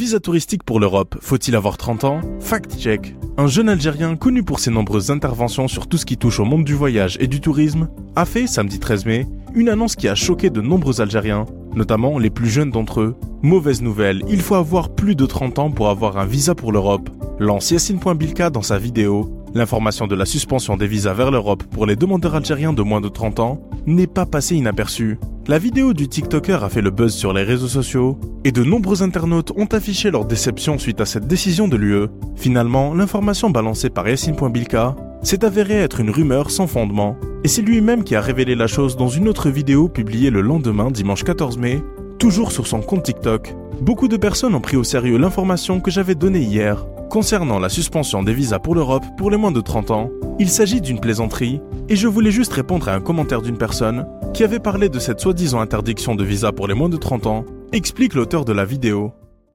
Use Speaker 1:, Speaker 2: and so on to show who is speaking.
Speaker 1: Visa touristique pour l'Europe, faut-il avoir 30 ans? Fact check. Un jeune Algérien connu pour ses nombreuses interventions sur tout ce qui touche au monde du voyage et du tourisme a fait, samedi 13 mai, une annonce qui a choqué de nombreux Algériens, notamment les plus jeunes d'entre eux. Mauvaise nouvelle, il faut avoir plus de 30 ans pour avoir un visa pour l'Europe. Lance Yassine.bilka dans sa vidéo. L'information de la suspension des visas vers l'Europe pour les demandeurs algériens de moins de 30 ans n'est pas passée inaperçue. La vidéo du TikToker a fait le buzz sur les réseaux sociaux et de nombreux internautes ont affiché leur déception suite à cette décision de l'UE. Finalement, l'information balancée par Yassine.bilka s'est avérée être une rumeur sans fondement et c'est lui-même qui a révélé la chose dans une autre vidéo publiée le lendemain, dimanche 14 mai, toujours sur son compte TikTok. Beaucoup de personnes ont pris au sérieux l'information que j'avais donnée hier concernant la suspension des visas pour l'Europe pour les moins de 30 ans. Il s'agit d'une plaisanterie et je voulais juste répondre à un commentaire d'une personne qui avait parlé de cette soi-disant interdiction de visa pour les moins de 30 ans, explique l'auteur de la vidéo.